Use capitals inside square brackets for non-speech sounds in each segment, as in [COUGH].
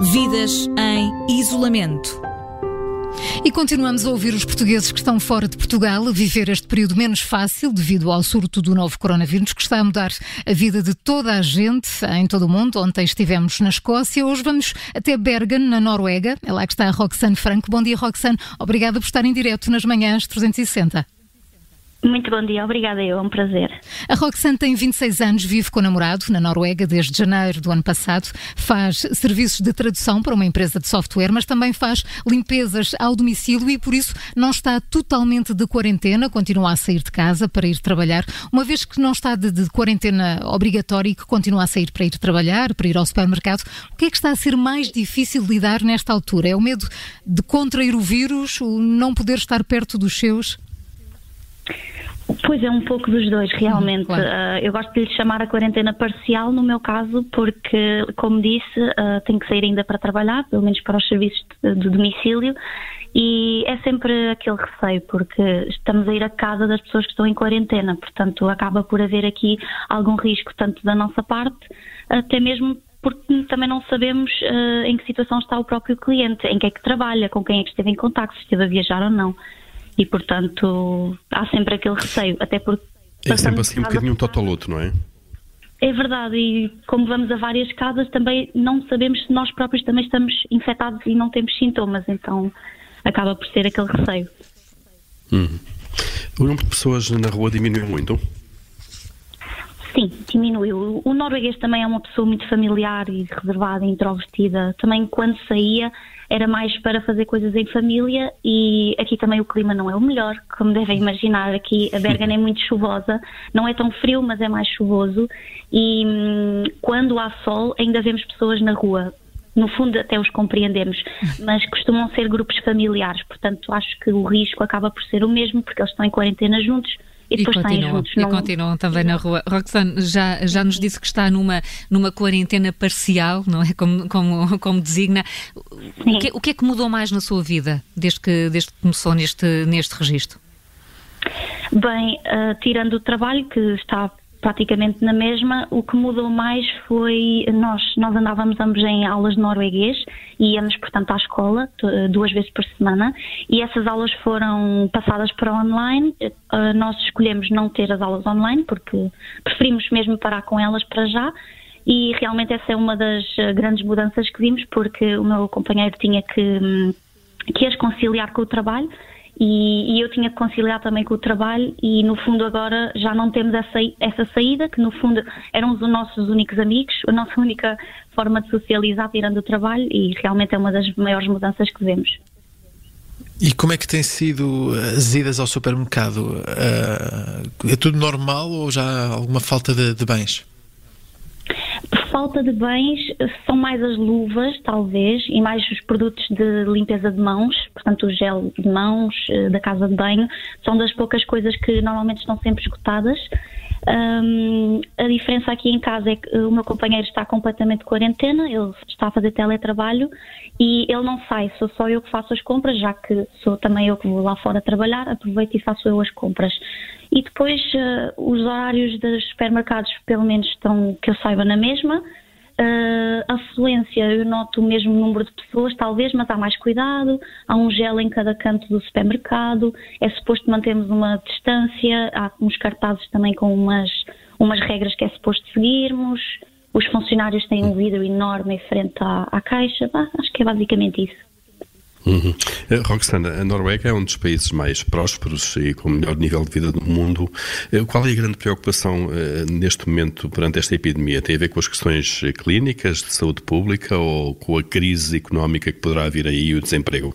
Vidas em isolamento. E continuamos a ouvir os portugueses que estão fora de Portugal a viver este período menos fácil devido ao surto do novo coronavírus que está a mudar a vida de toda a gente em todo o mundo. Ontem estivemos na Escócia, hoje vamos até Bergen, na Noruega. É lá que está a Roxane Franco. Bom dia, Roxane. Obrigada por estar em direto nas manhãs 360. Muito bom dia, obrigada, eu, é um prazer. A Roxane tem 26 anos, vive com o namorado na Noruega desde janeiro do ano passado, faz serviços de tradução para uma empresa de software, mas também faz limpezas ao domicílio e por isso não está totalmente de quarentena, continua a sair de casa para ir trabalhar, uma vez que não está de, de quarentena obrigatória e que continua a sair para ir trabalhar, para ir ao supermercado, o que é que está a ser mais difícil lidar nesta altura? É o medo de contrair o vírus, o não poder estar perto dos seus? Pois é, um pouco dos dois, realmente. Claro. Uh, eu gosto de lhe chamar a quarentena parcial, no meu caso, porque, como disse, uh, tenho que sair ainda para trabalhar, pelo menos para os serviços de, de, domicílio, e é sempre aquele receio, porque estamos a ir a casa das pessoas que estão em quarentena, portanto, acaba por haver aqui algum risco, tanto da nossa parte, até mesmo porque também não sabemos uh, em que situação está o próprio cliente, em que é que trabalha, com quem é que esteve em contato, se esteve a viajar ou não e, portanto, há sempre aquele receio, até porque. É sempre assim um bocadinho um totoluto, não é? É verdade, e como vamos a várias casas, também não sabemos se nós próprios também estamos infectados e não temos sintomas, então acaba por ser aquele receio. Hum. O número de pessoas na rua diminuiu muito? Sim, diminuiu. O norueguês também é uma pessoa muito familiar e reservada, introvertida. Também quando saía era mais para fazer coisas em família e aqui também o clima não é o melhor, como devem imaginar. Aqui a Bergen é muito chuvosa, não é tão frio, mas é mais chuvoso e hum, quando há sol ainda vemos pessoas na rua. No fundo, até os compreendemos, mas costumam ser grupos familiares, portanto, acho que o risco acaba por ser o mesmo, porque eles estão em quarentena juntos, e depois e continuam, juntos. Não... E continuam também na rua. Roxane, já, já nos disse que está numa, numa quarentena parcial, não é? Como, como, como designa. O que, o que é que mudou mais na sua vida desde que, desde que começou neste, neste registro? Bem, uh, tirando o trabalho que está praticamente na mesma. O que mudou mais foi nós, nós andávamos ambos em aulas de norueguês e íamos, portanto, à escola duas vezes por semana e essas aulas foram passadas para online. Uh, nós escolhemos não ter as aulas online porque preferimos mesmo parar com elas para já. E realmente essa é uma das grandes mudanças que vimos, porque o meu companheiro tinha que, hum, que as conciliar com o trabalho e, e, eu tinha que conciliar também com o trabalho e no fundo agora já não temos essa, essa saída, que no fundo eram os nossos únicos amigos, a nossa [LAUGHS] única forma de socializar tirando o trabalho e realmente é uma das maiores mudanças que vemos. E como é que têm sido as idas ao supermercado? Uh, é tudo normal ou já há alguma falta de, de bens? falta de bens são mais as luvas, talvez, e mais os produtos de limpeza de mãos, portanto, o gel de mãos eh, da casa de banho, são das poucas coisas que normalmente estão sempre esgotadas. Um, a diferença aqui em casa é que o meu companheiro está completamente de quarentena, ele está a fazer teletrabalho e ele não sai, sou só eu que faço as compras, já que sou também eu que vou lá fora trabalhar, aproveito e faço eu as compras. E depois uh, os horários dos supermercados, pelo menos, estão que eu saiba na mesma. Uh, a afluência, eu noto o mesmo número de pessoas, talvez, mas há mais cuidado. Há um gel em cada canto do supermercado. É suposto mantermos uma distância. Há uns cartazes também com umas, umas regras que é suposto seguirmos. Os funcionários têm um vidro enorme em frente à, à caixa. Bah, acho que é basicamente isso. Uhum. Eh, Roxana, a Noruega é um dos países mais prósperos e com o melhor nível de vida do mundo. Eh, qual é a grande preocupação uh, neste momento perante esta epidemia? Tem a ver com as questões clínicas, de saúde pública ou com a crise económica que poderá vir aí e o desemprego?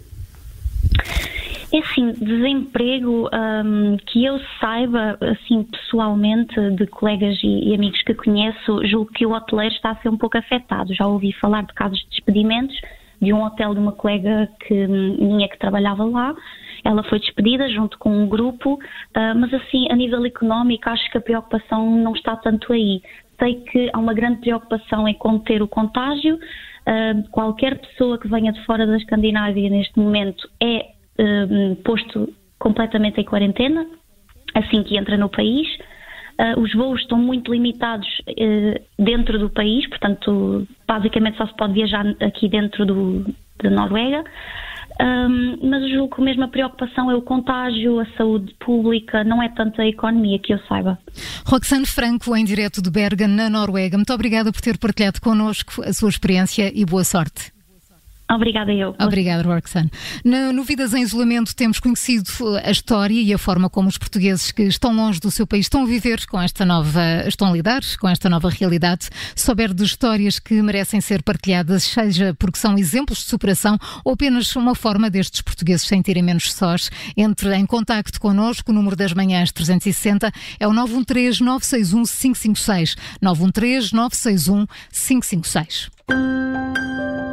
É assim, desemprego um, que eu saiba, assim, pessoalmente, de colegas e, e, amigos que conheço, julgo que o hoteleiro está a ser um pouco afetado. Já ouvi falar de casos de despedimentos, de um hotel de uma colega que, minha que trabalhava lá. Ela foi despedida junto com um grupo, uh, mas assim, a nível económico, acho que a preocupação não está tanto aí. Sei que há uma grande preocupação em conter o contágio. Uh, qualquer pessoa que venha de fora da Escandinávia neste momento é uh, posto completamente em quarentena assim que entra no país. Uh, os voos estão muito limitados uh, dentro do país, portanto, basicamente só se pode viajar aqui dentro do, da Noruega. Um, mas eu julgo que mesmo a preocupação é o contágio, a saúde pública, não é tanto a economia que eu saiba. Roxane Franco, em direto de Bergen, na Noruega, muito obrigada por ter partilhado connosco a sua experiência e boa sorte. Obrigada eu. Obrigada, Roxane. No Vidas em Isolamento temos conhecido a história e a forma como os portugueses que estão longe do seu país estão a viver com esta nova, estão a lidar com esta nova realidade. Souber de histórias que merecem ser partilhadas, seja porque são exemplos de superação ou apenas uma forma destes portugueses sentirem menos sós, entre em contacto connosco. O número das manhãs 360 é o 913 961 556. 913 961 556.